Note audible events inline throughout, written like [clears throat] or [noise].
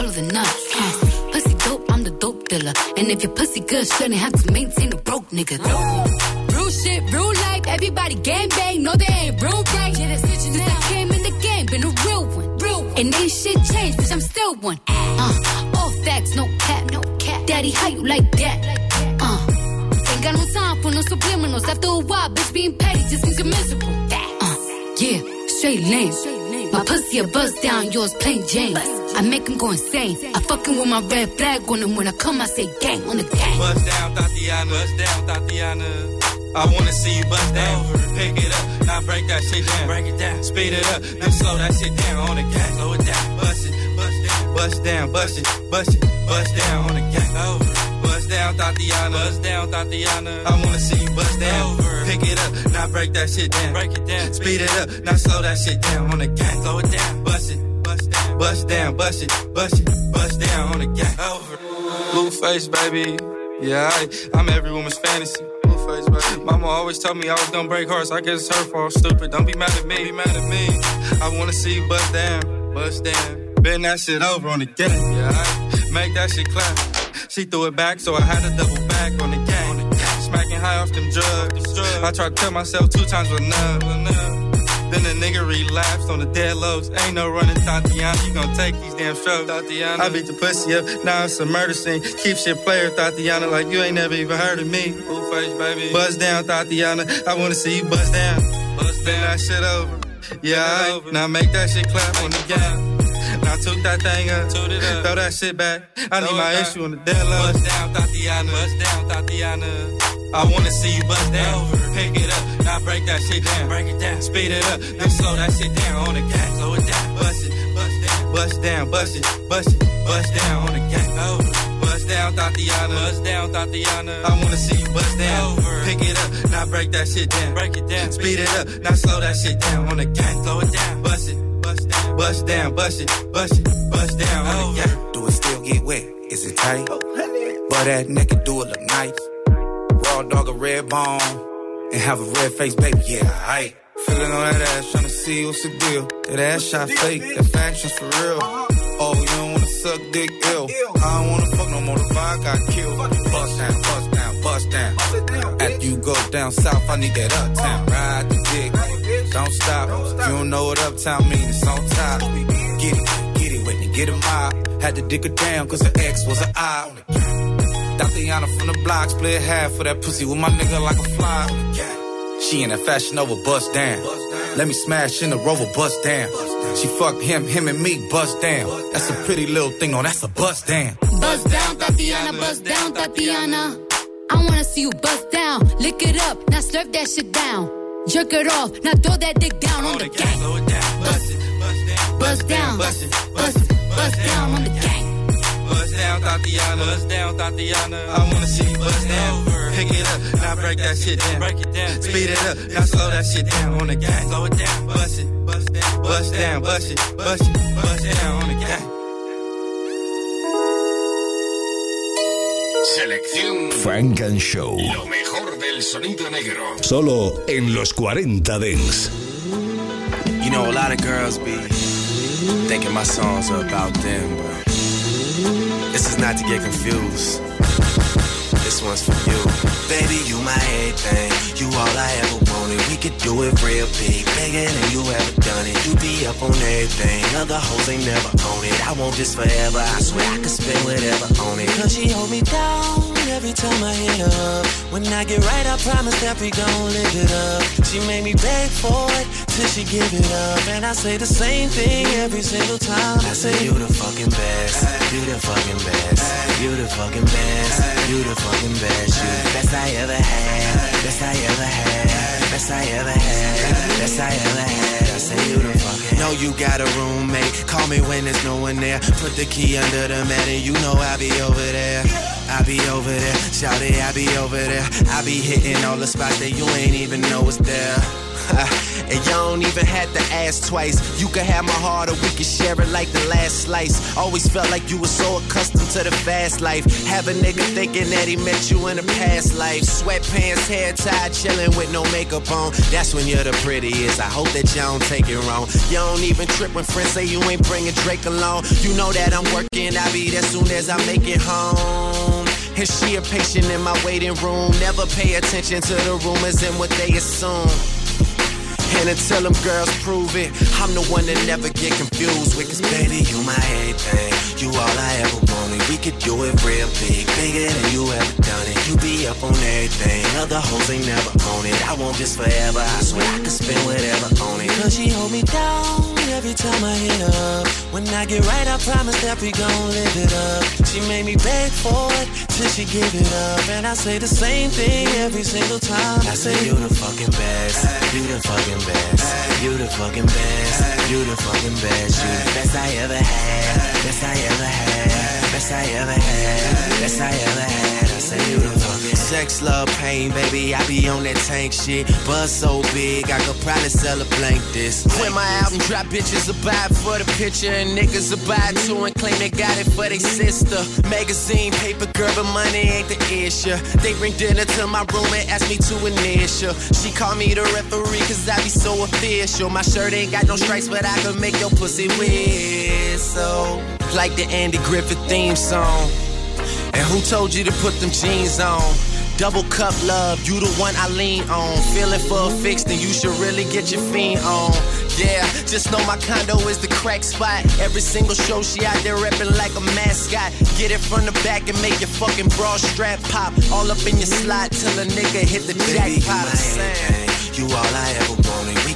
swallow the nut. Uh, pussy dope, I'm the dope dealer. And if your pussy good, shouldn't have to maintain a broke nigga. Real shit, real life, everybody gang bang. No, they ain't real right. Yeah, Since I came in the game, been a real one. Real one. And ain't shit changed, bitch, I'm still one. Uh, all facts, no cap, no cap. Daddy, how you like that? Uh, ain't got no time for no subliminals. After a while, bitch, being petty just means you're miserable. Uh, yeah, straight lane. My pussy a buzz down, yours plain Jane. I make him go insane. I fucking with my red flag on him when I come, I say gang on the gang. Bust down, Thotiana. Bust down, Thotiana. I wanna see you bust down. Pick it up, now break that shit down. Break it down. Speed it up, now slow that shit down on the gang. Slow it down. Bust it, bust down. Bust down, bust it, bust it, bust down on the gang. Over. Bust down, Thotiana. Bust down, Thotiana. I wanna see you bust down. Over. Pick it up, now break that shit down. Break it down. Speed it up, now slow that shit down on the gang. Slow it down. Bust it, bust down. Bust down, bust it, bust it, bust down on the gang. Over. Blueface, baby. Yeah, I, I'm every woman's fantasy. Mama always told me I was gonna break hearts. I guess it's her fault. Stupid. Don't be mad at me. Be mad at me. I wanna see you bust down, bust down. Bend that shit over on the gang. Yeah, I make that shit clap. She threw it back, so I had to double back on the gang. Smacking high off them drugs. I tried to tell myself two times was enough. Then the nigga relapsed on the dead lows. Ain't no running, Thotiana. You gon' take these damn strokes, Thotiana. I beat the pussy up, now it's a murder scene. Keep shit player, Thotiana, like you ain't never even heard of me. Blueface, baby. Buzz down, Thotiana. I wanna see you buzz down. Buzz down. that shit over. Yeah, I, now make that shit clap on the gang. Now toot that thing up, throw that shit back. I need my issue on the dead low. Bust down, Thotiana. Bust down, Thotiana. I wanna see you bust down. Over. Pick it up, now break that shit down. Break it down, speed it up, then slow that shit down on the gang. Slow it down, bust it, bust down, bust down, bust it, bust it, bust down on the gang. Over. Bust down, Thotiana. Bust down, Thotiana. I wanna see you bust down. Over. Pick it up, now break that shit down. Break it down, speed it up, now slow that shit down on the gang. Slow it down, bust it, bust down, bust it, bust it, bust down Oh, yeah. Do it still get wet? Is it tight? Oh, but that naked do it look nice. Raw dog a red bone and have a red face, baby. Yeah, I feeling on that ass, trying to see what's the deal. That ass shot fake, that faction's for real. Uh-huh. Oh, you don't wanna suck dick ill. I don't wanna fuck no more. The vibe got killed. Bust down, bust down, bust down. After you go down south, I need that uptown. Ride the dick, don't stop. You don't know what uptown means, it's on top. Get it, get it with me, get a mob. Had to dig her down, cause her ex was an eye. Tatiana from the block, split half for that pussy with my nigga like a fly. She in that fashion over bust down. Let me smash in the rover, bust down. She fucked him, him and me, bust down. That's a pretty little thing, no, that's a bust down. Bust down, Thotiana, bust down, Thotiana. I wanna see you bust down. Lick it up, now slurp that shit down. Jerk it off, now throw that dick down on the gang. Slow it down, bust it, bust down, Bust it, bust it, bust down on the gang. Bust down, Thotiana. Bust down, Thotiana. I wanna see you bust down. Pick it up, now break that shit down. Break it down. Speed it up, now slow that shit down on the gang. Slow it down. Bust it, bust down, bust down, bust it, bust it, bust down on the gang. Selección Frank and Show. Lo mejor del sonido negro. Solo en los 40 Dents. You know, a lot of girls be thinking my songs are about them, but this is not to get confused. This one's for you. Baby, you my everything. You all I ever wanted. We could do it real big, bigger than you ever done it. You be up on everything. Other hoes ain't never on it. I want this forever. I swear I could spend whatever on it. Cause she hold me down every time I hit her up. When I get right, I promise that we gon' live it up. She made me beg for it till she give it up. And I say the same thing every single time. I say, You the fucking best. You the fucking best. You the fucking best. You the fucking best. You the best I ever had. Best I ever had. Best I ever had. Best I ever had. I say, You the fucking. Know you got a roommate. Call me when there's no one there. Put the key under the mat and you know I'll be over there. I be over there, shout it, I be over there. I be hitting all the spots that you ain't even know was there. [laughs] and you don't even have to ask twice. You can have my heart or we can share it like the last slice. Always felt like you were so accustomed to the fast life. Have a nigga thinking that he met you in a past life. Sweatpants, hair tied, chilling with no makeup on. That's when you're the prettiest. I hope that you don't take it wrong. You don't even trip when friends say you ain't bringing Drake along. You know that I'm working, I'll be there soon as I make it home. And she a patient in my waiting room. Never pay attention to the rumors and what they assume. And until them girls prove it, I'm the one that never get confused with. Cause baby, you my everything. You all I ever wanted. We could do it real big, bigger than you ever done it. You be up on everything. Other hoes ain't never on it. I want this forever. I swear I could spend whatever on it. Cause she hold me down every time I hit up. When I get right, I promise that we gon' live it up. She made me beg for it till she give it up. And I say the same thing every single time. I say, You the fucking best. You the fucking best. You the fucking best. You the fucking best. You the best I ever had. Best I ever had. Best I ever had. Best I ever had. I say, You the fucking Sex, love, pain, baby. I be on that tank shit. Buzz so big, I could probably sell a blank this. When my album drop, bitches will buy for the picture, and niggas will buy too and claim they got it for their sister. Magazine, paper, girl, but money ain't the issue. They bring dinner to my room and ask me to initial. She call me the referee, cause I be so official. Sure, my shirt ain't got no stripes, but I can make your pussy whistle. Like the Andy Griffith theme song. And who told you to put them jeans on? Double cup love, you the one I lean on. Feeling for a fix, then you should really get your fiend on. Yeah, just know my condo is the crack spot. Every single show she out there reppin' like a mascot. Get it from the back and make your fucking bra strap pop. All up in your slot till a nigga hit the Baby, jackpot. you my. You all I ever wanted.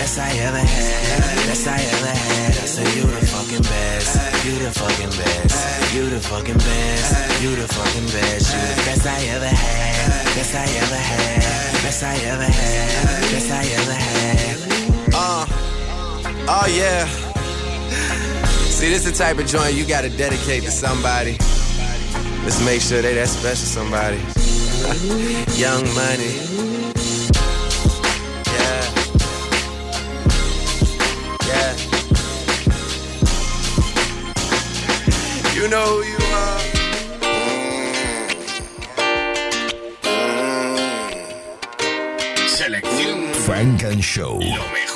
Best I ever had. Best I ever had. I say you the fucking best. You the fucking best. You the fucking best. You the fucking best. You the best I ever had. Best I ever had. Best I ever had. Best I ever had. Uh, oh yeah. See, this the type of joint you gotta dedicate to somebody. Let's make sure they that special somebody. [laughs] Young money. Know who you are. Selección Frank and Show. Lo mejor.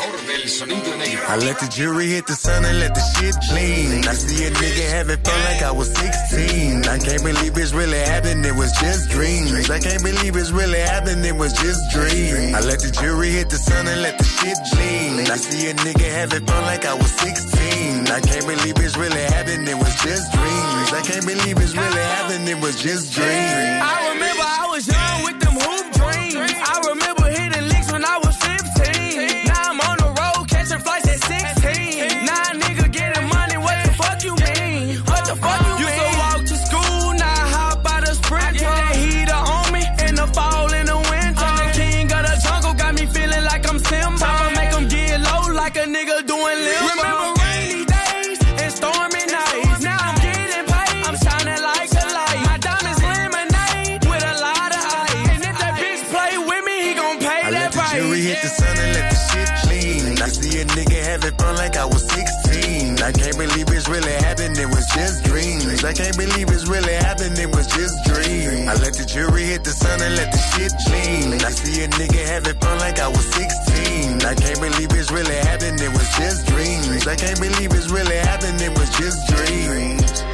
I let the jury hit the sun and let the shit gleam. I see a nigga having fun like I was 16. I can't believe it's really happened, it was just dreams. I can't believe it's really happened, it was just dreams. I let the jury hit the sun and let the shit gleam. I see a nigga having fun like I was 16. I can't believe it's really happened, it was just dreams. I can't believe it's really happened, it was just dreams. Can't believe it's really happening, it was just dreams. I let the jury hit the sun and let the shit clean. I see a nigga having fun like I was 16. I can't believe it's really happening, it was just dreams. I can't believe it's really happening, it was just dreams.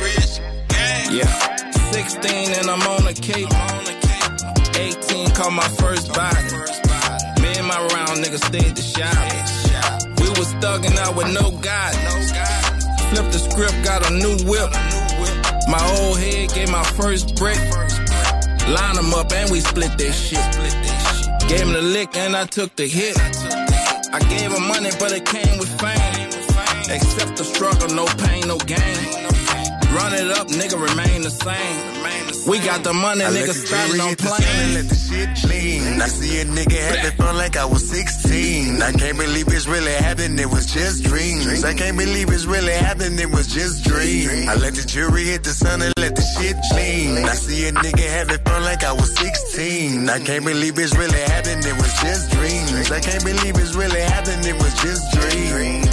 Yeah. 16 and I'm on a cape. 18 caught my first body. Me and my round niggas stayed to shop. We was thugging out with no God. Flip the script, got a new whip. My old head gave my first brick. Line them up and we split that shit. Gave him the lick and I took the hit. I gave her money, but it came with fame. Accept the struggle, no pain, no gain. Run it up, nigga, remain the same. We got the money, nigga, starting on plane. Let the shit clean. I see a nigga having fun like I was 16. I can't believe it's really happened, it was just dreams. I can't believe it's really happened, it was just dreams. I let the jury hit the sun and let the shit clean. I see a nigga having fun like I was 16. I can't believe it's really happened, it was just dreams. I can't believe it's really happened, it was just dreams.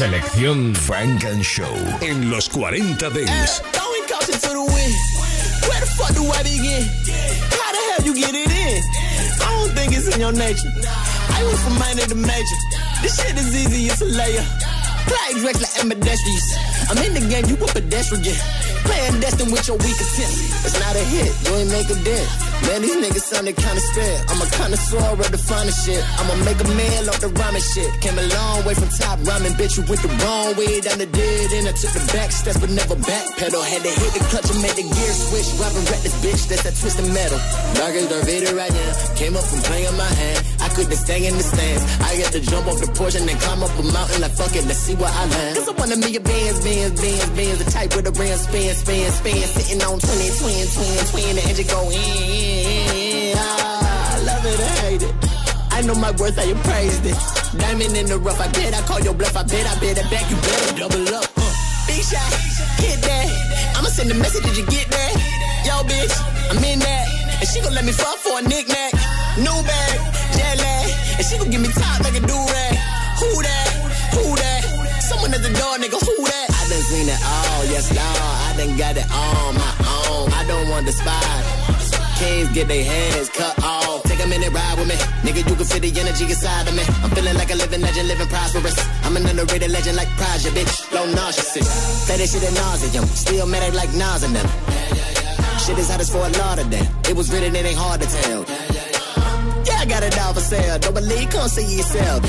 Selección Funk and Show en los 40 Dents. Eh, Throwing caution to the wind. Where the fuck do I begin? How the hell you get it in? I don't think it's in your nature. I went from minor to major. This shit is easy, it's a layer. Fly direct like ambidextrous. I'm in the game, you a pedestrian. Playing destined with your weak attempt. It's not a hit, you ain't make a dent. Man, these niggas sounded kinda spit. I'm a connoisseur of the finest shit. I'ma make a meal off the rhyming shit. Came a long way from top rhyming, bitch. You went the wrong way down the dead end. I took the back steps, but never backpedal. Had to hit the clutch and made the gear switch. Rapping this bitch. That's that twisted metal. Dark as Darth Vader right now. Came up from playing my hand. I couldn't stay in the stands. I had to jump off the porch and then climb up a mountain like fuck it. Let's see where I land. Cause I wanna be a bands, bands, bands, bands. The type with the ram spin, spin, spin. Sitting on 20, twin, twin, twin. The engine go in. Ah, I love it, I hate it. I know my worth, I appraised it. Diamond in the rough, I bet I call your bluff, I bet I bet it back, you better double up. Uh. Big shot, hit that. I'ma send a message, did you get that? Yo, bitch, I'm in that. And she gon' let me fuck for a knick-knack. New bag, jet lag. And she gon' give me top like a do-rag. Who that? Who that? Someone at the door, nigga, who that? Seen it all, yes, Lord. I done got it on my own. I don't want the spot kings get their hands cut off. Take a minute, ride with me. Nigga, you can feel the energy inside of me. I'm feeling like a living legend, living prosperous. I'm an underrated legend like Project, bitch. Low nauseous. Play this shit at nauseum. Still mad at like Nas and them. Shit is hot as for a lot of them. It was written, it ain't hard to tell. Yeah, I got it all for sale. Don't believe, come see yourself.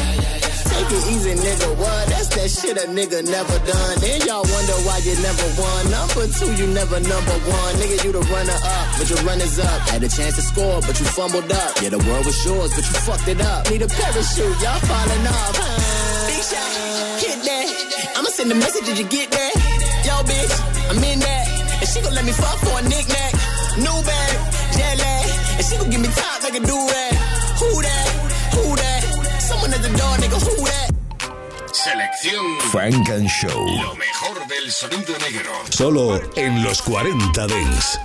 Take it easy, nigga. What? That's that shit a nigga never done. Then y'all wonder why you never won. Number two, you never number one. Nigga, you the runner up, but your runners up. Had a chance to score, but you fumbled up. Yeah, the world was yours, but you fucked it up. Need a parachute, y'all falling off. Big shot, hit that. I'ma send a message, did you get that? Yo, bitch, I'm in that. And she gon' let me fuck for a knick-knack. New bag, jet lag. And she gon' give me top like a do-rag. Who that? Who that? Someone at the door, nigga, who that? Selección Funk and Show. Lo mejor del sonido negro. Solo en los 40 Dents.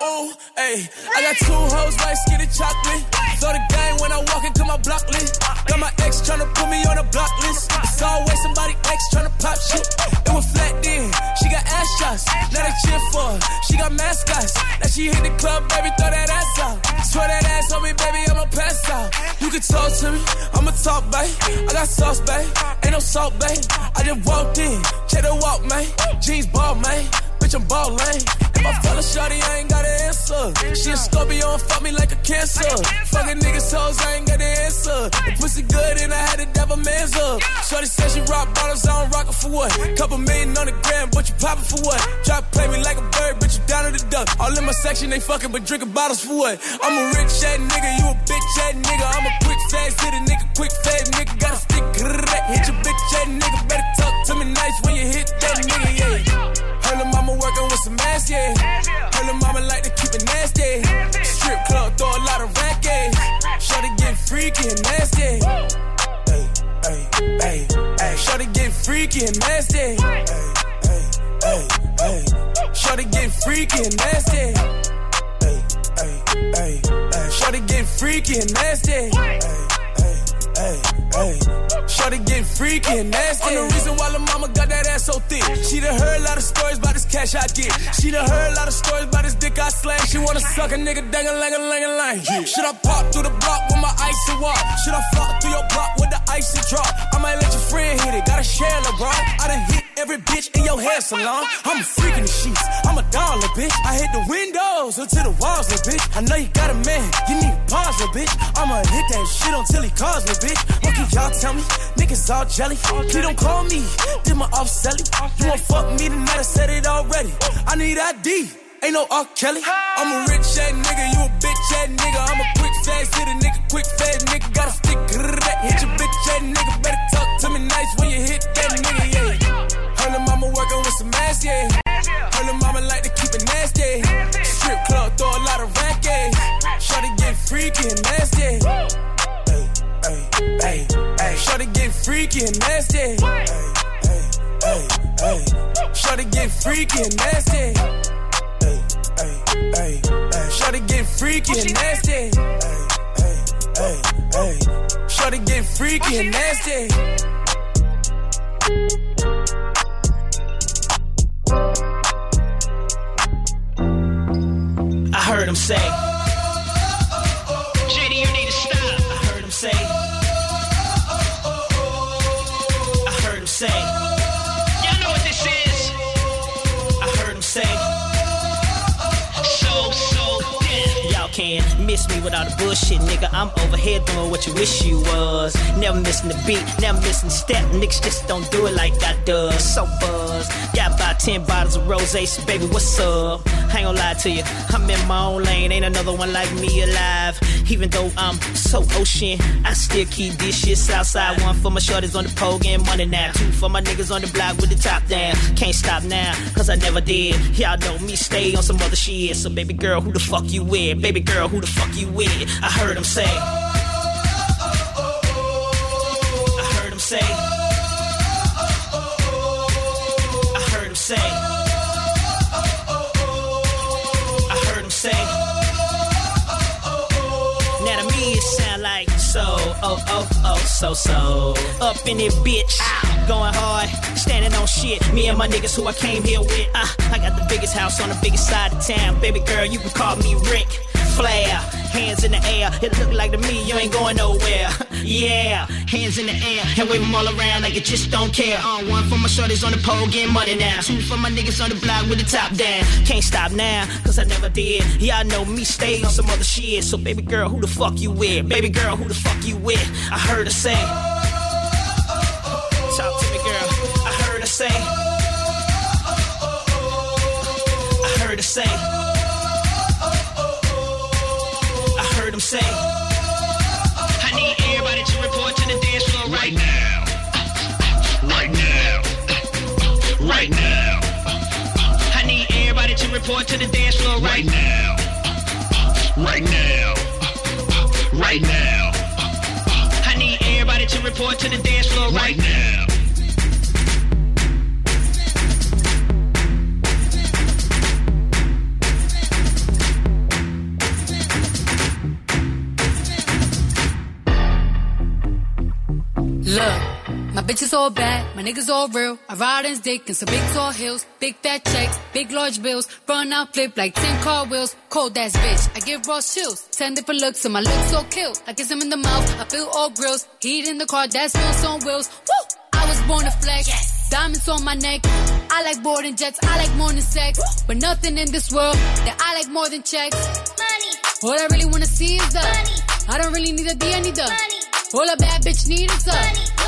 Ooh, ayy. I got two hoes like skinny chocolate. Throw the game when I walk into my block list. Got my ex tryna put me on a block list. It's always somebody ex tryna pop shit. It was flat then. She got ass shots. Now they cheer for her. She got mascots. Now she hit the club, baby, throw that ass out. Swear that ass on me, baby, I'ma pass out. You can talk to me, I'ma talk, babe. I got sauce, babe. Ain't no salt, babe. I just walked in, check the walk, man. Jeans ball, man. Bitch, I'm ballin'. If I fell a shawty, I ain't got an answer. She a Scorpio and fuck me like a cancer. Fuckin' niggas hoes, I ain't got an answer. The pussy good and I had to dab a man's up. Shorty said she rock bottles, I don't rock it for what? Couple million on the gram, but you poppin' for what? Drop play me like a bird, bitch, you down to the duck. All in my section, they fuckin', but drinkin' bottles for what? I'm a rich ass nigga, you a bitch ass nigga. I'm a quick fast hit a nigga, quick fast nigga. Got a stick, hit your bitch ass nigga. Better talk to me nice when you hit that nigga. Her mama working with some ass, yeah. Her mama like to keep it nasty. Strip club, throw a lot of racket. Shorty get freaky and nasty. Hey, hey, hey, hey. Shorty get freaky and nasty. Hey, hey, hey, hey. Shorty get freaky and nasty. Hey, hey, hey, hey. Shorty get freaky and nasty. Hey, hey, hey. Shorty get freaky and nasty. I'm the reason why the mama got that ass so thick. She done heard a lot of stories about this cash I get. She done heard a lot of stories about this dick I slang. She wanna suck a nigga dang a lang a lang a lang. Should I pop through the block with my ice and walk? Should I flop through your block with the ice icy drop. I might let your friend hit it. Gotta share, LeBron. I done hit every bitch in your hair salon. I'm a freak in the sheets. I'm a dollar, bitch. I hit the windows until the walls, little bitch. I know you got a man. You need pause, little bitch. I'ma hit that shit until he calls, little bitch. What can y'all tell me? Niggas all jelly. Please don't call me. Did my off selling. You won't fuck me tonight. I said it already. I need ID. Ain't no R. Kelly. I'm a rich ass nigga, you a bitch ass nigga. I'm a quick fast hit a nigga, quick fast nigga. Got a stick, hit your bitch ass nigga. Better talk to me nice when you hit that nigga, yeah. Her mama working with some ass, yeah. Her mama like to keep it nasty. Strip club, throw a lot of rack, yeah. Shorty get freaky and nasty. Shorty get freaky and nasty. Hey, hey, hey, hey. Shorty get freaky and nasty hey, hey, hey. Shorty get freaky and nasty. Hey, hey, hey, hey. Shorty get freaky and nasty. I heard him say, miss me without the bullshit, nigga. I'm over here doing what you wish you was. Never missing the beat, never missing step. Niggas just don't do it like I does. So buzz. Got about 10 bottles of rose, so baby, what's up? I ain't gonna lie to you, I'm in my own lane, ain't another one like me alive. Even though I'm so ocean, I still keep this shit outside. One for my shorties on the pole, getting money now. Two for my niggas on the block with the top down. Can't stop now, cause I never did. Y'all know me, stay on some other shit. So, baby girl, who the fuck you with? Baby girl, who the fuck you with? I heard say. I say. I heard him say. Oh, oh, oh, so, so. Up in it, bitch. Going hard, standing on shit. Me and my niggas who I came here with. Uh, I got the biggest house on the biggest side of town. Baby girl, you can call me Ric Flair. Hands in the air, it look like to me you ain't going nowhere. Yeah, hands in the air, and wave them all around like you just don't care. On uh, one for my shorties on the pole, getting money now. Two for my niggas on the block with the top down. Can't stop now, cause I never did. Y'all know me, stay on some other shit. So baby girl, who the fuck you with? Baby girl, who the fuck you with? I heard her say. Talk to me, girl. I heard her say. I heard her say. Report to the dance floor right now. Right now. Right now. I need everybody to report to the dance floor right now. My bitch is all bad, my niggas all real. I ride in dick in some big tall hills, big fat checks, big large bills. Run out, flip like 10 car wheels. Cold ass bitch, I give raw chills. 10 different looks, and my looks so kill. I kiss him in the mouth, I feel all grills. Heat in the car, that's wheels on wheels. Woo! I was born to flex. Yes. Diamonds on my neck. I like boarding jets, I like more than sex. But nothing in this world that I like more than checks. Money. All I really wanna see is the money. I don't really need a D, I need the money. All a bad bitch need is a.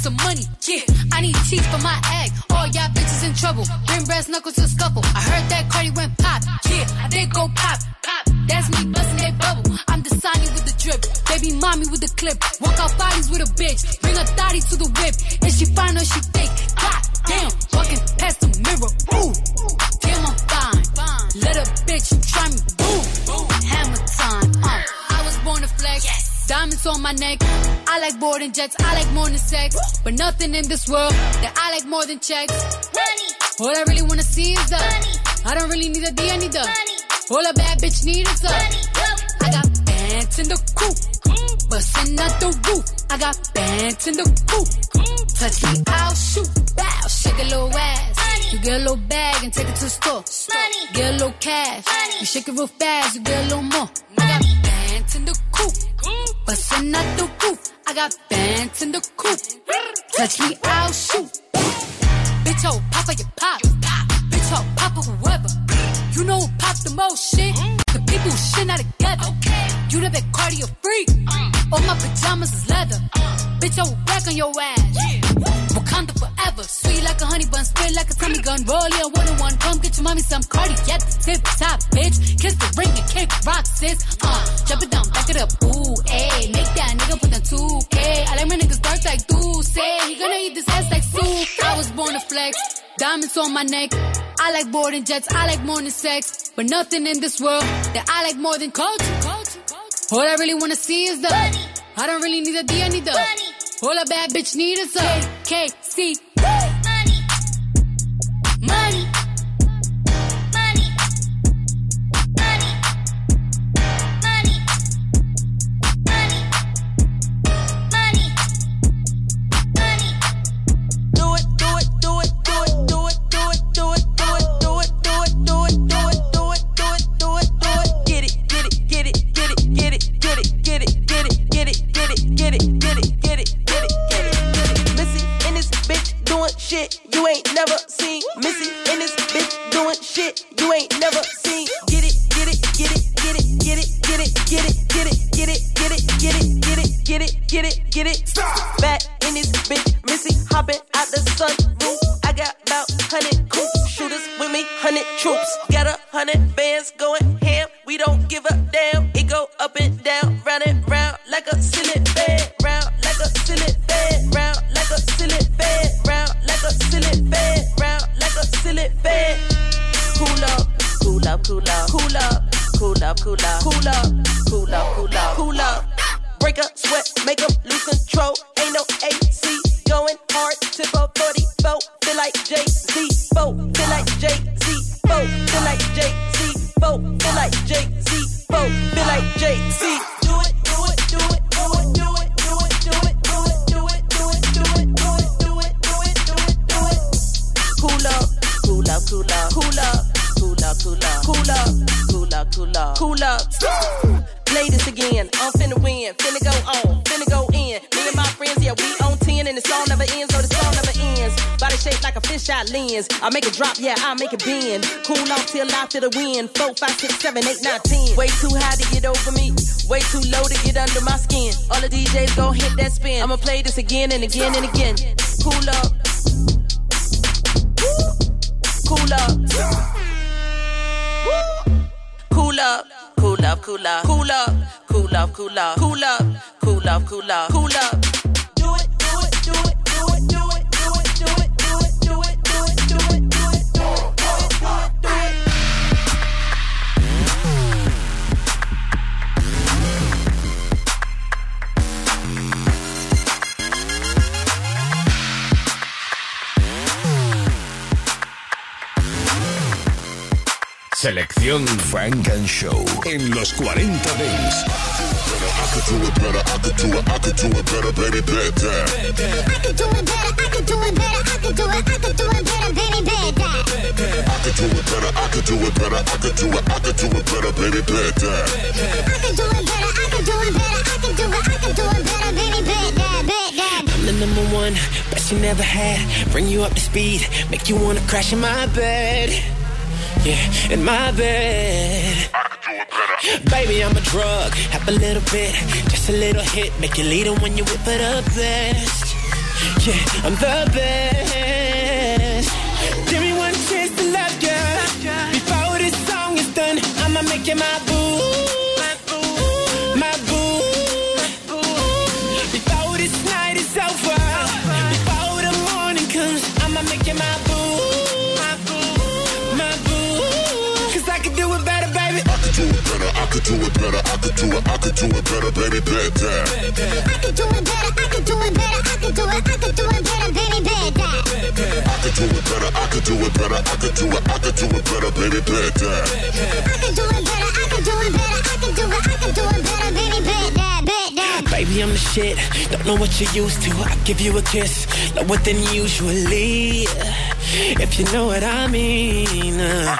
Some money, yeah. I need teeth for my egg. All y'all bitches in trouble. Bring brass knuckles to scuffle. I heard that Cardi went pop, yeah. Did go pop, pop. That's me busting that bubble. I'm the Sonny with the drip. Baby mommy with the clip. Walk out bodies with a bitch. Bring a thotty to the whip. And she fine or she thick. God damn, walking past the mirror. Ooh, Diamonds on my neck. I like boarding jets. I like more than sex. But nothing in this world that I like more than checks. Money. All I really wanna see is the money. I don't really need a D, I need the money. All a bad bitch need is the money. I got pants in the coop. Bustin' out the roof. I got pants in the coop. Touch me, I'll shoot. Bow, shake a little ass. You get a little bag and take it to the store. Money. Get a little cash. You shake it real fast, you get a little more. I got bands in the coop. Bustin' out the roof. I got bands in the coop. Touch me, I'll shoot. Bitch, oh, papa, you pop. Bitch, oh, papa, whoever. You know who pop the most shit? The people who shit not together. You the big cardio freak. All my pajamas is leather. Bitch, I will back on your ass. Yeah. Wakanda forever. Sweet like a honey bun, spit like a tummy gun. Roll ya one on one. Come get your mommy some cardi at the tip top, bitch. Kiss the ring and kick rock, sis. Uh, jump it down, back it up. Ooh, ayy. Make that nigga put the 2K. I like my niggas dark like say. He gonna eat this ass like soup. I was born to flex. Diamonds on my neck. I like boarding jets. I like than sex. But nothing in this world that I like more than culture. culture. All I really wanna see is the money. I don't really need a D, I need the money. All a bad bitch need is a KC. Money. Money. Money. The wind. Four, five, six, seven, eight, nine, ten. Way too high to get over me, way too low to get under my skin. All the DJs gon' hit that spin. I'ma play this again and again and again. Cool up. Cool up. Cool up. Cool up, cool up, cool up, cool up, cool up, cool up, cool up, cool up, cool up. Better, I could do it, better I could do it better, baby bad I could do a better I could do it better I could do it I could do it better baby, bet that, bet that. I'm the number one, best you never had. Bring you up to speed, make you wanna crash in my bed. Yeah, in my bed. Baby, I'm a drug, have a little bit, just a little hit, make you lead when you whip it up best. Yeah, I'm the best. Give me one chance to love ya. Before this song is done, I'ma make you my. My could do it better, I could do it I could do it, I could do it better, baby, bet that. I could do it better, I could do it better, I could do it, I could do it better, baby, bet that. I could do it better, I could do it better, I could do it, I could do it better, baby, bet that. I could do it better, I could do it better, I could do it, I could do it better, baby, bet that, bet that. Baby, I'm the shit. Don't know what you're used to. I give you a kiss, lower than usually. If you know what I mean. Uh.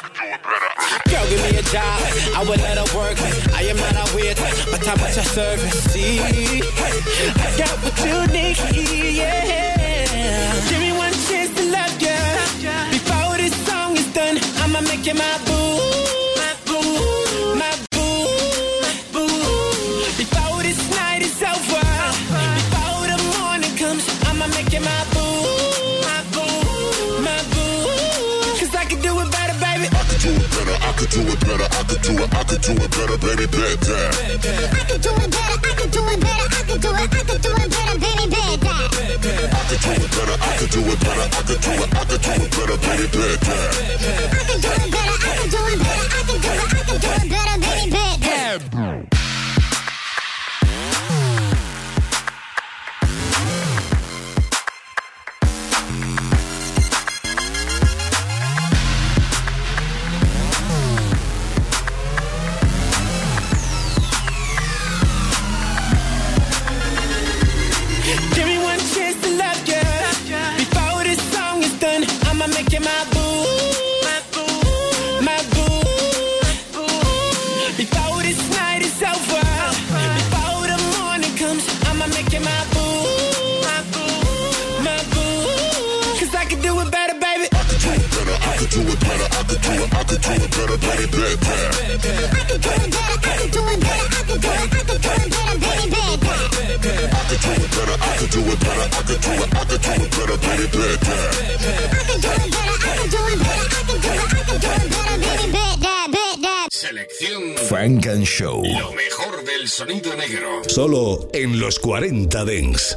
Give me a job. I would let her work. I am not a weird, but I'm at your service. See, I got what you need. Yeah. Give me one chance to love you. Before this song is done, I'ma make you my boo. Could do it, I could do it better, baby, bet that. I could do it better, I could do it better, I could do it, I could do it better, baby, bet that. I could do it better, I could do it better, I could do it, I could do it better, baby, bet that. I could do it better, I could do it better, I could do it, I could do it better, baby, bet that. Could do it better, baby, bet that. I could do it better, I could do it better, I could do it, I could do it better, baby, bet that. I could do it better, I could do it better, I could do it, I could do it better, baby, bet that. I could do it better, I could do it better, I could do it, I could do it better, baby, bet that, bet that. Selección Frank and Show. Lo mejor del sonido negro. Solo en los 40 Dents.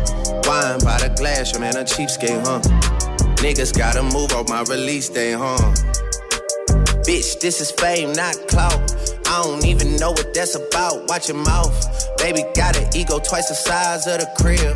Wine by the glass, your man a cheapskate, huh? Niggas gotta move off my release day, huh? Bitch, this is fame, not clout. I don't even know what that's about. Watch your mouth. Baby got an ego twice the size of the crib.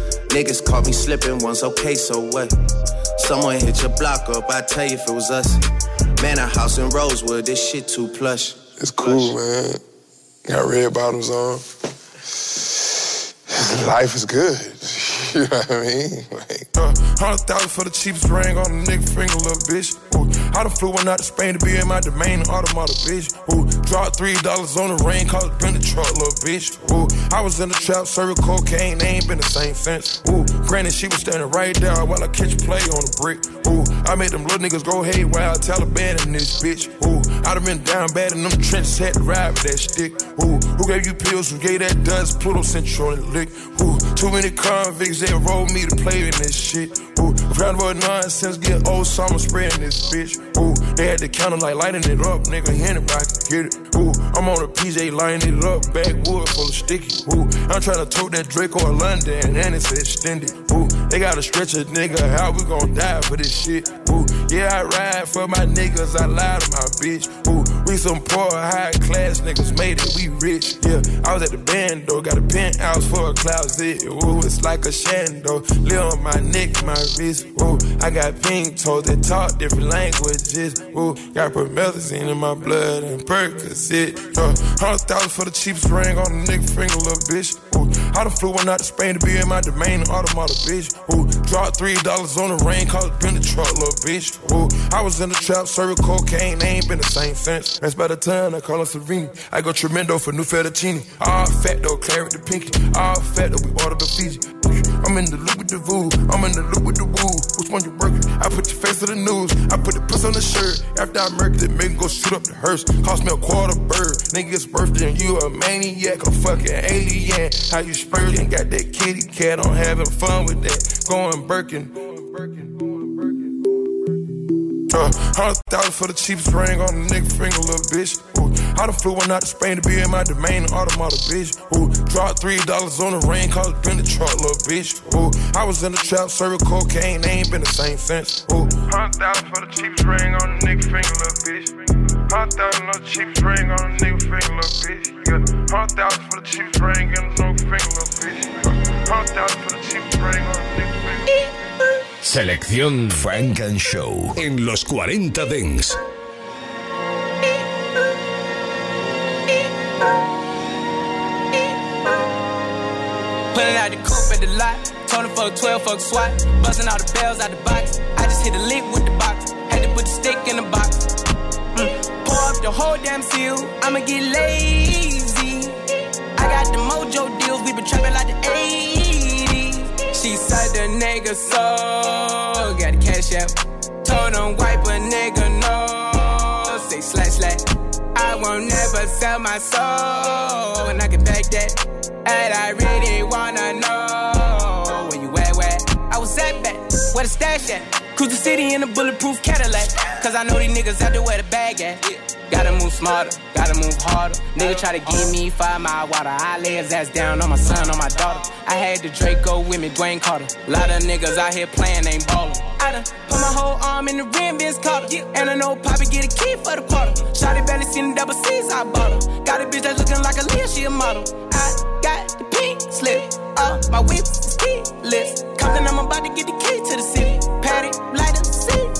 Niggas caught me slipping once, okay, so what? Someone hit your block up, I tell you if it was us. Man, a house in Rosewood, this shit too plush. It's cool, man. Got red bottoms on. Life is good. [laughs] You know what I mean? Like, Uh, hundred thousand for the cheapest ring on the nigga finger, little bitch. Ooh, I done flew one out to Spain to be in my domain, automata, bitch. Ooh, dropped three dollars on the rain, called it been the truck, little bitch. Ooh, I was in the trap, serving cocaine, they ain't been the same since. Ooh, granted, she was standing right there while I catch play on the brick. Ooh, I made them little niggas go haywire, Taliban in this bitch. Ooh, I done been down bad in them trenches, had to ride with that stick. Ooh, who gave you pills? Who gave that dust? Pluto on the lick. Ooh, too many convicts, they rolled me to play in this shit. Ooh, round about nonsense, get old summer spreading this bitch. Ooh, they had the counter like lighting it up, nigga, anybody can get it. Ooh, I'm on a PJ lining it up, backwood full of sticky. Ooh, I'm trying to tote that Drake or London, and it's extended. Ooh, they gotta stretch a nigga, how we gon' die for this shit? Ooh, yeah, I ride for my niggas, I lie to my bitch. Ooh, we some poor, high class niggas made it, we rich, yeah. I was at the band though, got a penthouse for a closet. Ooh, it's like a shando. Live on my neck, my wrist. Ooh, I got pink toes that talk different languages. Ooh, got promethazine in my blood and Percocet. Uh, hundred thousand for the cheapest ring on the nigga finger, little bitch. Ooh, I done flew one out to Spain to be in my domain, automata, bitch. Ooh, dropped three dollars on the rain, called it been the truck, little bitch. Ooh, I was in the trap, serving cocaine, they ain't been the same since. That's by the time I call her Serene. I go tremendo for new fettuccine. All fat though, claret the pinky. All fat though, we order the Fiji. I'm in the loop with the voo, I'm in the loop with the woo. Which one you working? I put your face to the news, I put the puss on the shirt. After I murdered it, make go shoot up the hearse. Cost me a quarter bird. Nigga's birthday and you a maniac, a fucking alien. How you spurting? Got that kitty cat, I'm having fun with that. Going Birkin. Uh, hundred thousand for the cheapest ring on the nigga finger, little bitch. Ooh, I done flew one out to Spain to be in my domain, automata, bitch. Ooh, dropped three dollars on the rain, cause it been the truck, little bitch. Ooh, I was in the trap, serving cocaine, they ain't been the same since. Ooh, hundred thousand for the cheapest ring on the nigga finger, little bitch. Hundred thousand on the cheapest ring on the nigga finger, little bitch. Yeah, hundred thousand for the cheapest ring on the nigga finger, little bitch. Hundred thousand for the cheapest ring on the nigga. Selección Funk and Show en los 40 Dance. Pulling out the coupe at the lot. Told him fuck 12, fuck SWAT. Busting all the bells out the box. I just hit a lick with the box. Had to put the stick in the box. Mm. Pour up the whole damn seal. I'ma get lazy. I got the mojo deals. We been trapping like the 80s. She said the nigga so. Got the cash out. Told him wipe a nigga no. Say slash slash. I won't never sell my soul. And I can back that. And I really wanna know where you at, where I was at back, where the stash at. Cruise the city in a bulletproof Cadillac. Cause I know these niggas out there where the bag at. Gotta move smarter, gotta move harder. Nigga try to give me five mile water. I lay his ass down on my son, on my daughter. I had the Draco with me, Dwayne Carter. Lot of niggas out here playing, ain't ballin'. I done put my whole arm in the rim, Vince Carter. And I know Poppy get a key for the quarter. Shotty barely seen the double C's, I bought her. Got a bitch that's looking like Aaliyah, she a model. I got the pink slip. Uh, my whip is keyless. Compton, I'm about to get the key to the city. Patty, light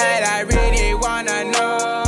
And I really wanna know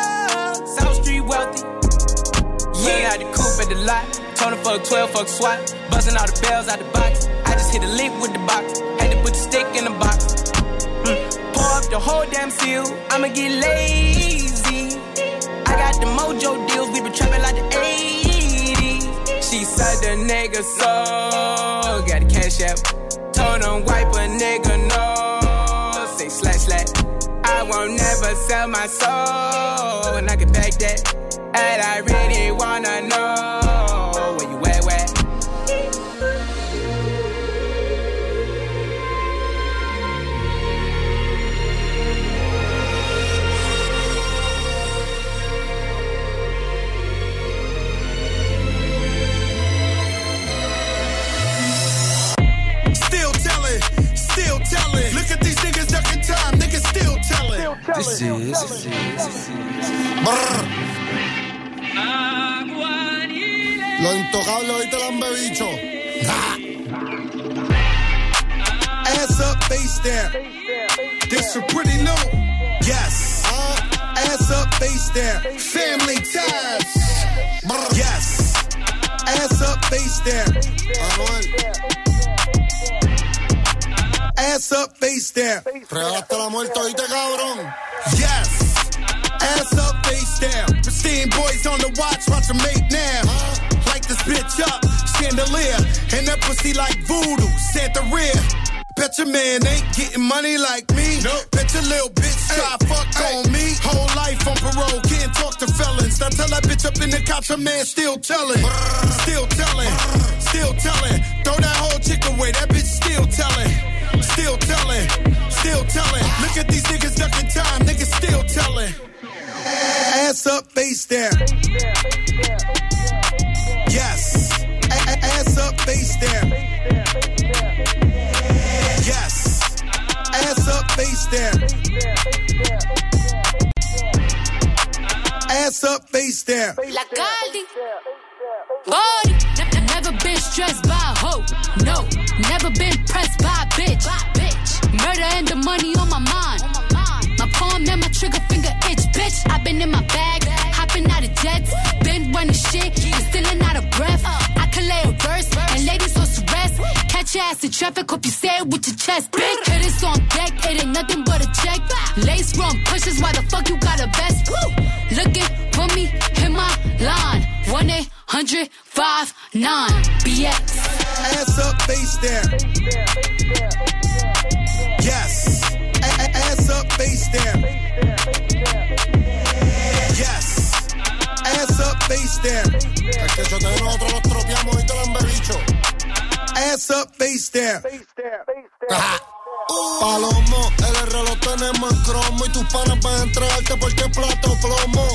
wealthy. Yeah, I had the coupe at the lot. Him fuck 12, fuck SWAT. Busting all the bells out the box. I just hit a lick with the box. Had to put the stick in the box. Mm. Pour up the whole damn seal. I'ma get lazy. I got the mojo deals. We been trapping like the 80s. She said the nigga so. Got the cash out. Told him wipe a nigga sell my soul. And I back that. And I really wanna know where you at, where? Still telling, still telling. Look at these niggas ducking time, niggas telling. This is. Brr. Lo intocable ahorita lo han bebicho. Ass up, face down. This for pretty new. Yes. Uh, ass up, face down. Family ties. Yes. Ass up, face down. Ass up, face down. Regalaste la muerte, oíste, cabrón. Yes. Ass up, face down. Pristine boys on the watch, watch them make now. Light this bitch up, chandelier. And that pussy like voodoo, Santería. Bet your man ain't getting money like me. Nope. Bet your little bitch try fuck on me. Whole life on parole, can't talk to felons. Now tell that bitch up in the couch, a man still telling. Still telling, still telling. Throw that whole chick away, that bitch still telling. Still telling, still telling. Look at these niggas ducking time, niggas still telling. Ass up, face down. Yes. Ass up, face down. Yes. Ass up, face down. Ass up, face down. La Caldi. Body. Never been stressed by a hoe. No. Never been bitch. Murder and the money on my mind. My palm and my trigger finger itch, bitch. i been in my bag, hopping out of jets. Been running shit, and still out of breath. I can lay a verse, and ladies on rest. Catch your ass in traffic, hope you say it with your chest. Big hitters on deck, it ain't nothing but a check. Lace run pushes, why the fuck you got a vest? Looking for me, hit my line. 1 800 59 BX. Ass up, face down. Yes. Ass up, face down. Yes. Ass up, face down. Es que yo te nosotros los tropeamos y te lo han. Ass up, face down. Palomo, el reloj tenemos en cromo y tus panas van a entregarte porque plato plomo.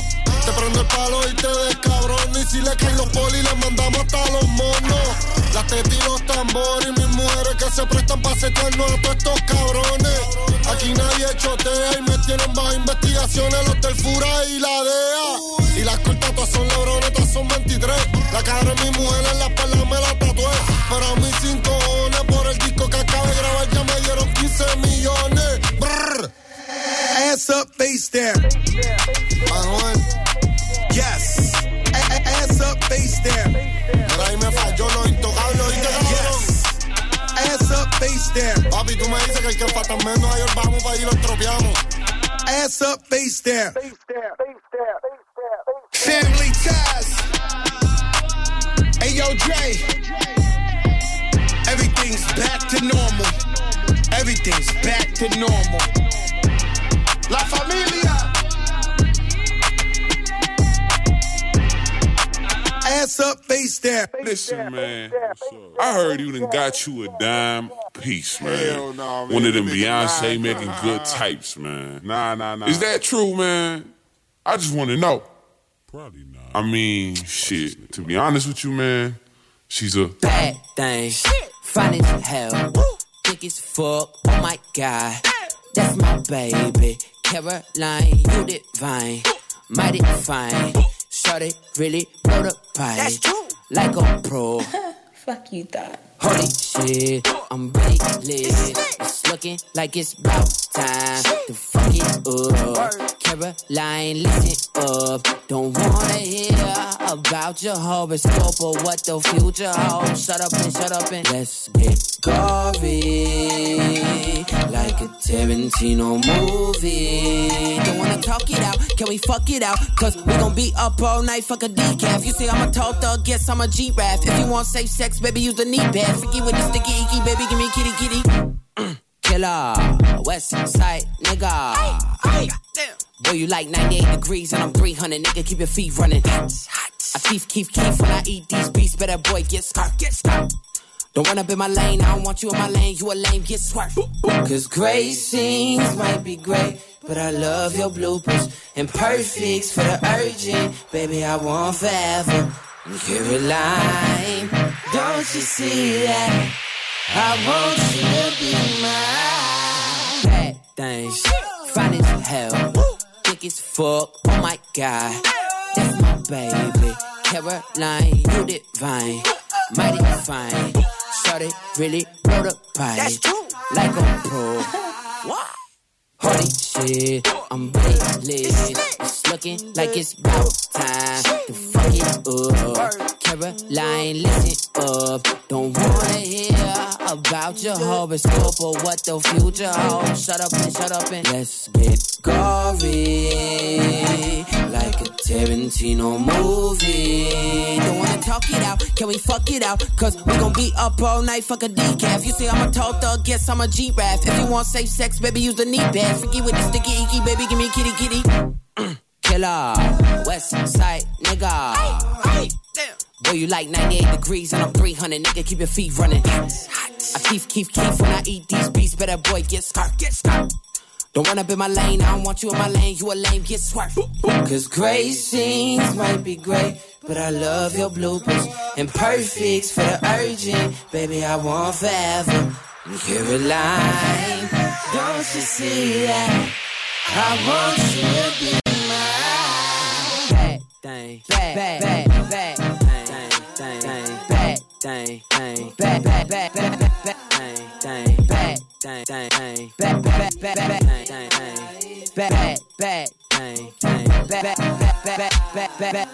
Te prendo el palo y te des cabrón. Y si le caen los polis, le mandamos hasta los monos. Las tetas los tambores y mis mujeres que se prestan para setearnos a todos estos cabrones. Aquí nadie chotea y me tienen bajo investigaciones los del Fura y la DEA. Y las cortas todas son lebrones, todas son 23. La cara de mi mujer en la espalda me la tatué. Pero a mí cinco por el disco que acabo de grabar ya me dieron 15 millones. Brr. Ass up, face down. Manuel, Yes. A- a- ass up, face down. por ahí me falló lo intocable, ¿oíste, cabrón? Ass up, face down. Papi, tú me dices que el que falta en Nueva York vamos para allí y lo estropeamos. Ass up, face down. Family ties. Hey, yo, Dre. Everything's back to normal. Everything's back to normal. La familia. Ass up, face down. Listen, man. I heard you done got you a dime piece, man. Hell nah, man. One of them Beyonce nah, making nah. good types, man. Nah, nah, nah. Is that true, man? I just want to know. Probably not. I mean, shit. To be honest with you, man, she's a bad thing. Fine as hell. Thick as fuck. Oh my god. That's my baby. Caroline, you divine. Mighty fine. Shorty really blow the pipe. That's true. Like a pro. [laughs] Fuck you thought. Holy shit, I'm really lit. It's looking like it's about time to fuck it up. Caroline, listen up. Don't wanna hear about your horoscope or what the future holds. Shut up and shut up and let's get gory. Like a Tarantino movie. Don't wanna talk it out, can we fuck it out? Cause we gon' be up all night, fuck a decaf. You say I'm a tall thug, guess I'm a G-Rap. If you want safe sex, baby, use the knee pad. Freaky with the sticky icky, baby, give me kitty kitty. [clears throat] Killer, West Side nigga. Boy, you like 98 degrees and I'm 300, nigga. Keep your feet running. I keep, keep, keep when I eat these beats. Better boy, get scarf, get scarf. Don't run up in my lane, I don't want you in my lane. You a lame, get swerved. Cause great scenes might be great, but I love your bloopers. And perfects for the urgent, baby, I want forever. Caroline, don't you see that? I want you to be mine. Bad things, fine as hell, thick as fuck. Oh my god, that's my baby. Caroline, you divine, mighty fine. Shorty really blow the pipe like a pro. [laughs] Holy shit, I'm really. It's looking like it's about time to fuck it up. Caroline, listen up. Don't wanna hear about your horoscope or what the future holds. Shut up and shut up and let's get gory. Like a Tarantino movie. Don't wanna talk it out, can we fuck it out? Cause we gon' be up all night, fuck a decaf. You say I'm a tall thug, guess I'm a G-Raf. If you want safe sex, baby, use the knee pad. Freaky with the sticky icky, baby, give me kitty kitty. [clears throat] Killer, West Side nigga. Boy, you like 98 degrees and I'm 300, nigga, keep your feet running. I keep, keep, keep when I eat these beats, better boy, get scarf, get scarf. Don't run up in my lane, I don't want you in my lane, you a lame, get swerved. Cause great scenes might be great, but I love your bloopers. And perfects for the urgent, baby, I want forever. Caroline, don't you see that? I want you to be mine. Bad thing, bad, bad, bad, bad thing, thing, bad, bad, bad, bad, bad thing, thing, bad thing, thing, bad, bad, bad, bad, thing, thing, bad, bad thing, thing, bad, bad, bad, bad, bad, bad.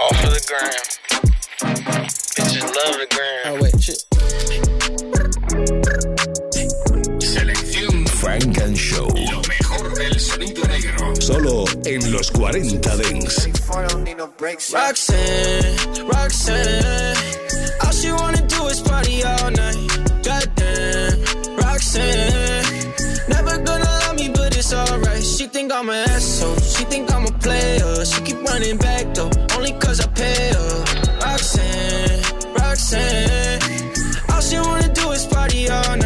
Off of the gram. Bitches love the gram. Oh, wait, shit. Solo en los 40 Dance. Roxanne, Roxanne. All she wanna do is party all night. Goddamn, Roxanne. Never gonna love me, but it's alright. She think I'm an asshole. She think I'm a player. She keep running back though, only cause I pay her. Roxanne, Roxanne. All she wanna do is party all night.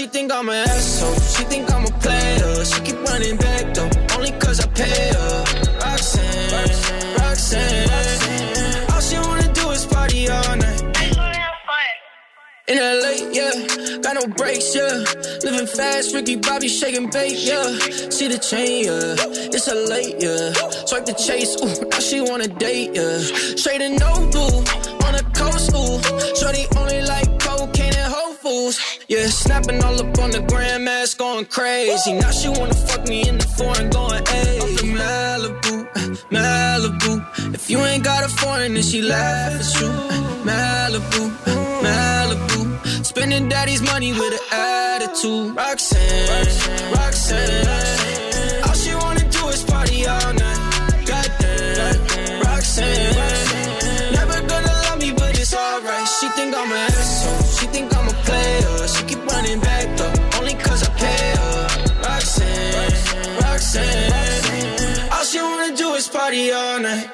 She think I'm an asshole. She think I'm a player. She keep running back though, only cause I pay her. Roxanne, Roxanne. All she wanna do is party all night. In LA, yeah, got no brakes, yeah. Living fast, Ricky Bobby shaking bait, yeah. See the chain, yeah. It's a late, yeah. Swipe the chase, ooh, now she wanna date, yeah. Straight and no blue, on the coast, ooh. Shorty only like yeah. Snapping all up on the grandmas, going crazy. Now she wanna fuck me in the foreign, going, the Malibu, Malibu. If you ain't got a foreign, then she laugh at you. Malibu, Malibu. Spending daddy's money with an attitude. Roxanne, Roxanne. All she wanna do is party all night. Party all night.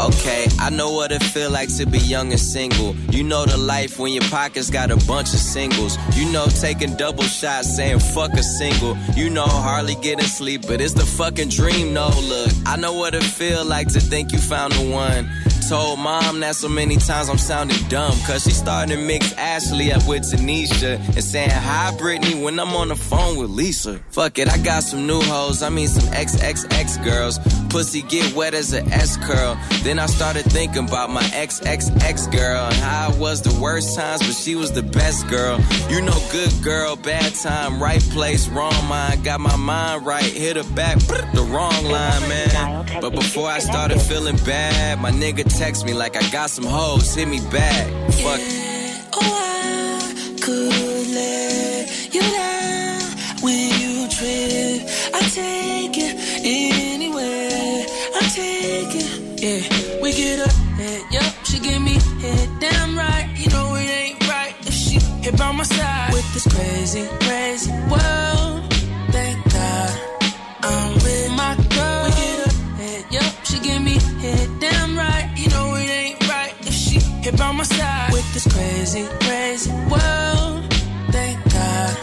Okay, I know what it feel like to be young and single. You know the life when your pockets got a bunch of singles. You know taking double shots saying fuck a single. You know hardly getting sleep, but it's the fucking dream. No, look, I know what it feel like to think you found the one. Told mom that so many times I'm sounding dumb. Cause she starting to mix Ashley up with Tanisha. And saying hi Brittany when I'm on the phone with Lisa. Fuck it, I got some new hoes. I mean some XXX girls. Pussy get wet as an S curl. Then I started thinking about my XXX girl. And how I was the worst times, but she was the best girl. You know, good girl, bad time, right place, wrong mind. Got my mind right, hit her back, the wrong line, man. But before I started feeling bad, my nigga text me like I got some hoes, hit me back. Fuck. Yeah, oh, I could let you down when you trip. I take it anywhere. I take it. Yeah, we get up. Head, yep, she give me head damn right. You know it ain't right if she here by my side with this crazy, crazy world by my side with this crazy, crazy world. Thank God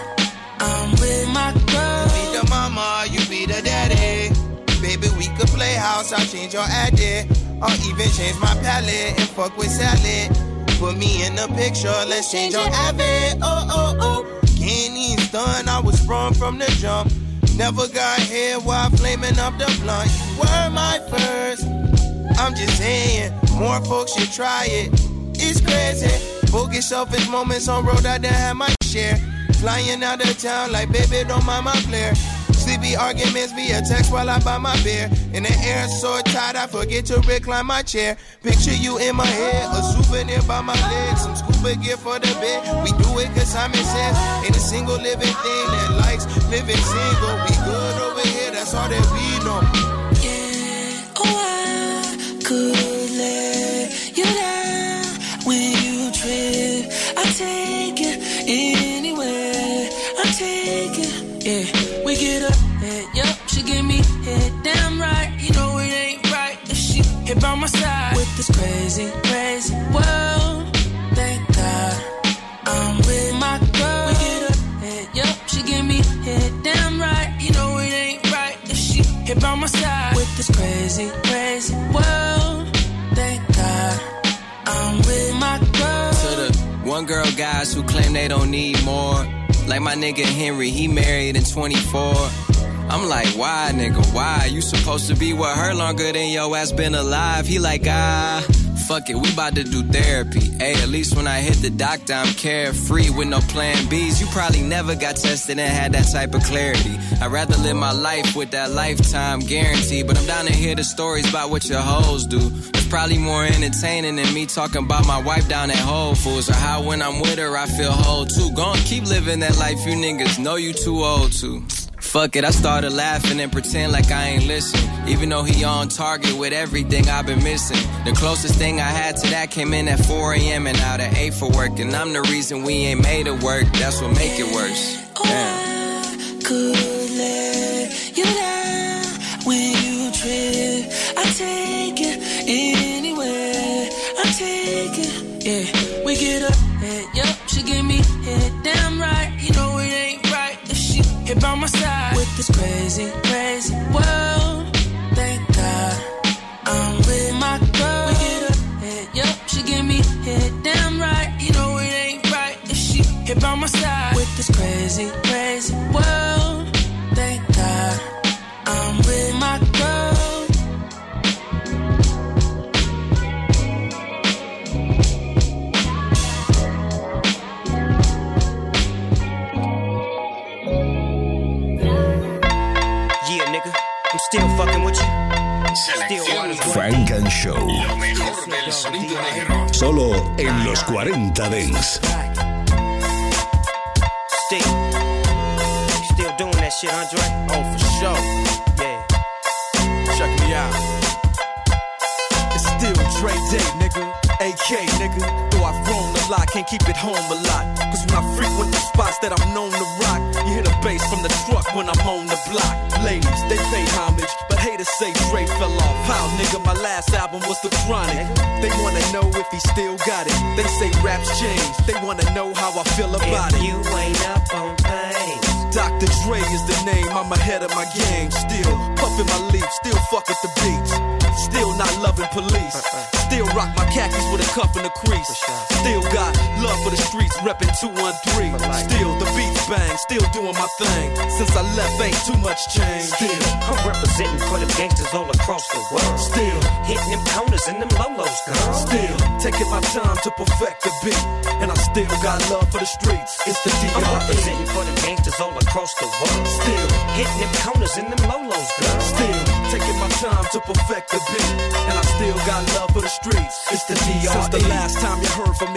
I'm with my girl. be the mama, you be the daddy. Baby, we could play house, I'll change your addy. Or even change my palette and fuck with salad. Put me in the picture, let's change your habit. Oh, oh, oh. Can't I was sprung from the jump. Never got here while flaming up the blunt. You were my first. I'm just saying, more folks should try it. It's crazy. Bogus selfish moments on road, I done had my share. Flying out of town like baby, don't mind my flare. Sleepy arguments via text while I buy my beer. In the air so tight, I forget to recline my chair. Picture you in my head, a souvenir by my legs. Some scuba gear for the bed. We do it cause Simon says, ain't a single living thing that likes living single. We good over here, that's all that we know. Oh, I could let you down this crazy, crazy world. Thank God I'm with my girl. We get up, head, yup, she give me head damn right. You know it ain't right if she here by my side with this crazy, crazy world. Thank God I'm with my girl. To the one girl guys who claim they don't need more. Like my nigga Henry, he married in 24. I'm like, why, nigga, why? You supposed to be with her longer than your ass been alive. He like, ah, fuck it, we about to do therapy. Hey, at least when I hit the doctor, I'm carefree with no plan Bs. You probably never got tested and had that type of clarity. I'd rather live my life with that lifetime guarantee. But I'm down to hear the stories about what your hoes do. It's probably more entertaining than me talking about my wife down at Whole Foods or how when I'm with her I feel whole too. Go keep living that life you niggas know you too old to. Fuck it, I started laughing and pretend like I ain't listen. Even though he on target with everything I've been missing. The closest thing I had to that came in at 4 a.m. and out at 8 for work. And I'm the reason we ain't made it work. That's what make it worse. Oh, Damn. could let you down when you trip. Frank and Show. Solo en los 40 Dents. Still, still doing that shit, Andre? Oh, for sure. Yeah. Check me out. It's still Dre Day, nigga. AK, nigga. Though I've grown a lot, can't keep it home a lot. Cause when I frequent the spots that I'm known to rock, you hear the bass from the truck when I'm on the block. Ladies, they pay homage, but haters say Dre fell off. How, nigga, my last album was The Chronic. They wanna know if he still got it. They say raps change. They wanna know how I feel about If it. you ain't up on things. Dr. Dre is the name, I'm ahead of my game. Still puffin' my leaf, still fuck with the beats. Still not loving police. Uh-uh. Still rock my khakis with a cuff and a crease. Still got love for the streets, reppin' 213. Still the beats bang, still doing my thing. Since I left, ain't too much change. Still, I'm representing for them gangsters all across the world. Still, hitting them corners and them lolos, girl. Still, taking my time to perfect the beat. And I still got love for the streets. It's the I'm D.R.E. representing for them gangsters all across the world. Still, hitting them corners and them lolos, girl. Still, taking my time to perfect the beat. And I still got love for the streets. It's the D.R.E. Since the last time you heard from me,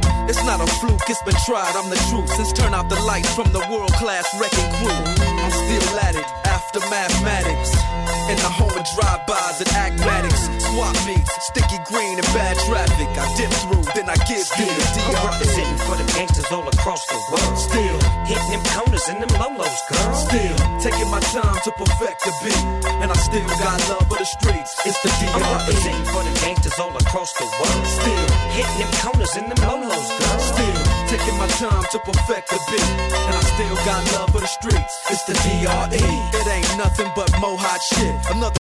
It's not a fluke, it's been tried, I'm the truth. Since turn out the lights from the world class wrecking crew. I'm still at it, after mathematics. In the home of drive-bys and acmatics. Swap meets, sticky green and bad traffic. I dip through, I give you the I'm representing for the gangsters all across the world. Still hitting them corners and them lolos, girl. Still taking my time to perfect the beat. And I still got love for the streets. It's the D.R.E. I'm representing for the gangsters all across the world. Still hitting them corners and them lolos, girl. Still taking my time to perfect the beat. And I still got love for the streets. It's the DRE. It ain't nothing but mohawk shit. Another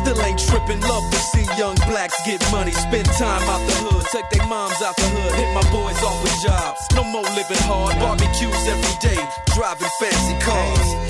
Still ain't tripping, love to see young blacks get money. Spend time out the hood, take their moms out the hood, hit my boys off with jobs. No more living hard, barbecues every day, driving fancy cars.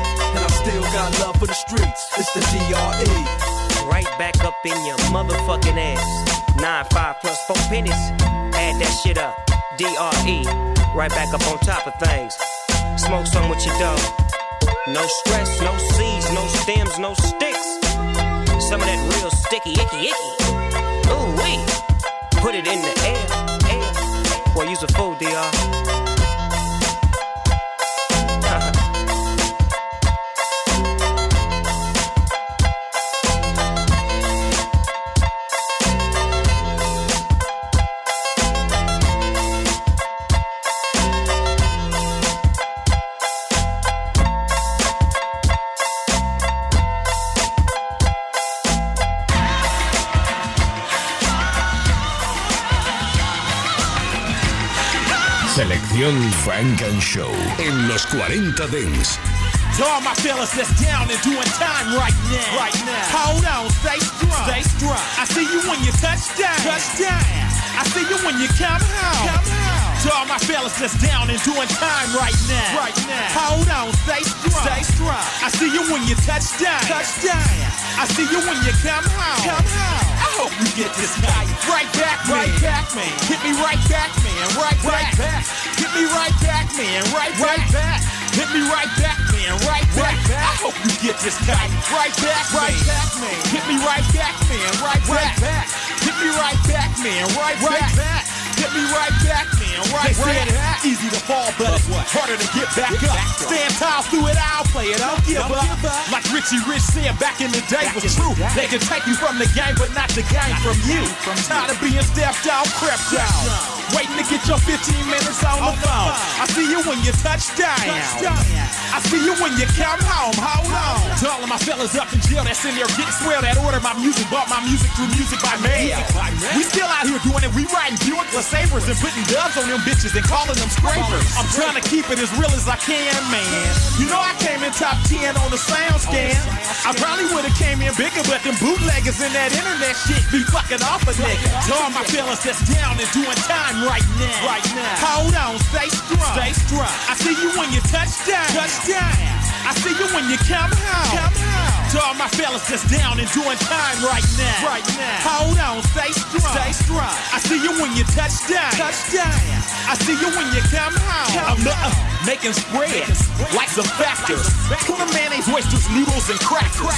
and I still got love for the streets. It's the DRE. Right back up in your motherfucking ass. Nine five plus four pennies. Add that shit up. DRE. Right back up on top of things. Smoke some with your dog. No stress, no seeds, no stems, no sticks. Some of that real sticky, icky, icky. Ooh wee. Put it in the air, air. Well, use a fool, DR. Selección Funk and Show en los 40 Dance. To all my fellas that's down and doing time right now. Right now. Hold on, stay strong. Stay strong. I see you when you touch down. Touch down. I see you when you come home. Come home. To all my fellas that's down and doing time right now. Right now. Hold on, stay strong. Stay strong. I see you when you touch down. Touch down. I see you when you come home. Come home. I hope you get this night. Right back, man. Right back, man. Hit me right back, man. Right back. Right back. Hit me right back, man. Right back. Right back. Hit me right back, man. Right back. I hope you get this tight. Right back, right back, man. Hit me right back, man. Right back. Hit me right back, man. Right back. Hit me right back, man. Right back. Easy to fall, but it's harder to get back up. Stand tall through it all, play it, don't give up. Like Richie Rich said back in the day was true. They can take you from the game, but not the game from you. From Tired of being stepped out, crept out. Waiting to get your 15 minutes on the phone. I see you when you touch down. I see you when you come home. Hold on. To all of my fellas up in jail that's in there getting swell that order my music, bought my music through music by mail. We still out here doing it. We riding Buick LeSabres and putting dubs on them bitches and calling them scrapers. I'm trying to keep it as real as I can, man. You know I came in top 10 on the SoundScan. I probably would have came in bigger, but them bootleggers in that internet shit be fucking off a nigga. All my fellas that's down and doing time right now. Right now. Hold on, stay strong. Stay strong. I see you when you touch down. Touch down. I see you when you come home. Come home. To all my fellas that's down and doing time right now. Right now. Hold on, stay strong. Stay strong. I see you when you touch down. Touch down. I see you when you come home. I'm the, uh, making spreads like some factors. Tuna mayonnaise, oysters, noodles, and crackers.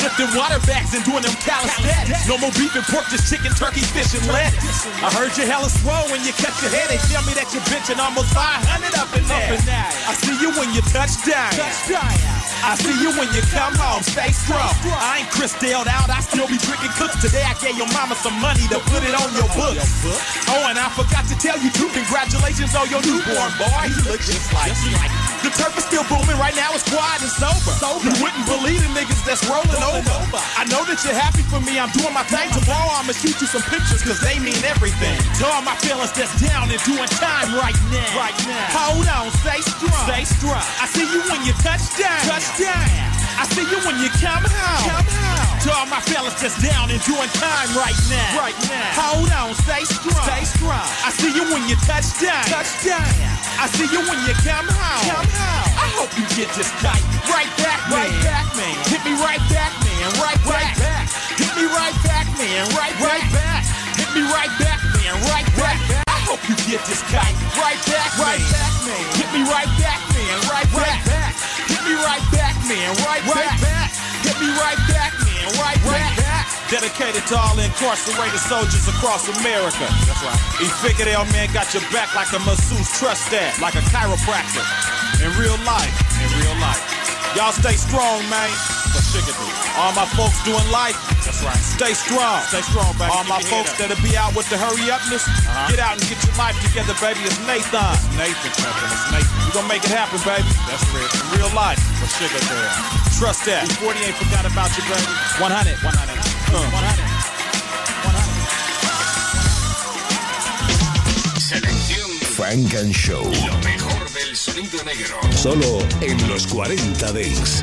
Lifting water bags and doing them calisthenics. No more beef and pork, just chicken, turkey, fish, and lettuce. I heard you hella swole when you cut your head. They tell me that you're bitching almost 500 up and there. I see you when you touch down. I see you when you come home. Stay strong. I ain't Chris Dale out. I still be drinking cooks. Today I gave your mama some money to put it on your book. Oh, and I forgot to tell you too. Congratulations on your newborn boy. He looks just like you. The turf is still booming right now. It's quiet and sober. You wouldn't believe the niggas that's rolling over. I know that you're happy for me. I'm doing my thing. Tomorrow I'ma shoot you some pictures cause they mean everything. To all my feelings that's down and doing time right now. Right now. Hold on, stay strong. Stay strong. I see you when you touch down. Touch down. I see you when you come home. Come home. To all my fellas that's down and doing time right now. Right now. Hold on, stay strong. Stay strong. I see you when you touch down. Touch down. I see you when you come home. Come home. I hope you get this tight. Right back, man. Right back, man. Hit me right back, man. Right back. Right back. Hit me right back, man. Right right back. Hit me right back, man. Right back. I hope you get this tight. Right back, right back, man. Hit me right back, man. Right back. Hit me right back, man. Right back. Hit me right back, Right back. Dedicated to all incarcerated soldiers across America. That's right. E Figueroa, man, got your back like a masseuse. Trust that, like a chiropractor. In real life, in real life. Y'all stay strong, man. But shiggity. All my folks doing life. That's right. Stay strong. Stay strong, baby. All my folks that'll be out with the hurry upness. Uh-huh. Get out and get your life together, baby. It's Nathan. It's Nathan, Nathan. It's Nathan. You gonna make it happen, baby. That's real. In real life. But sugar there. Trust that. 40 ain't forgot about you, baby. 100. 100. Uh. 100. Selección Funk and Show. Del sonido negro. Solo en los 40 Dents.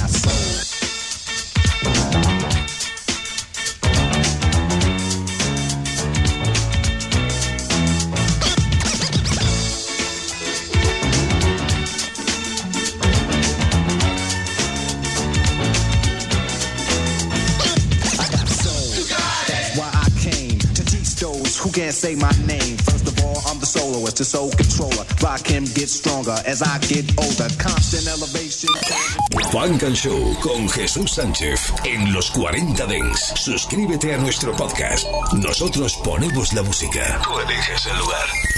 say my name. First of all, I'm the soloist, the soul controller. Rock him, get stronger as I get older. Constant elevation. Funk and Show con Jesús Sánchez en los 40 Dents. Suscríbete a nuestro podcast. Nosotros ponemos la música. Tú el lugar.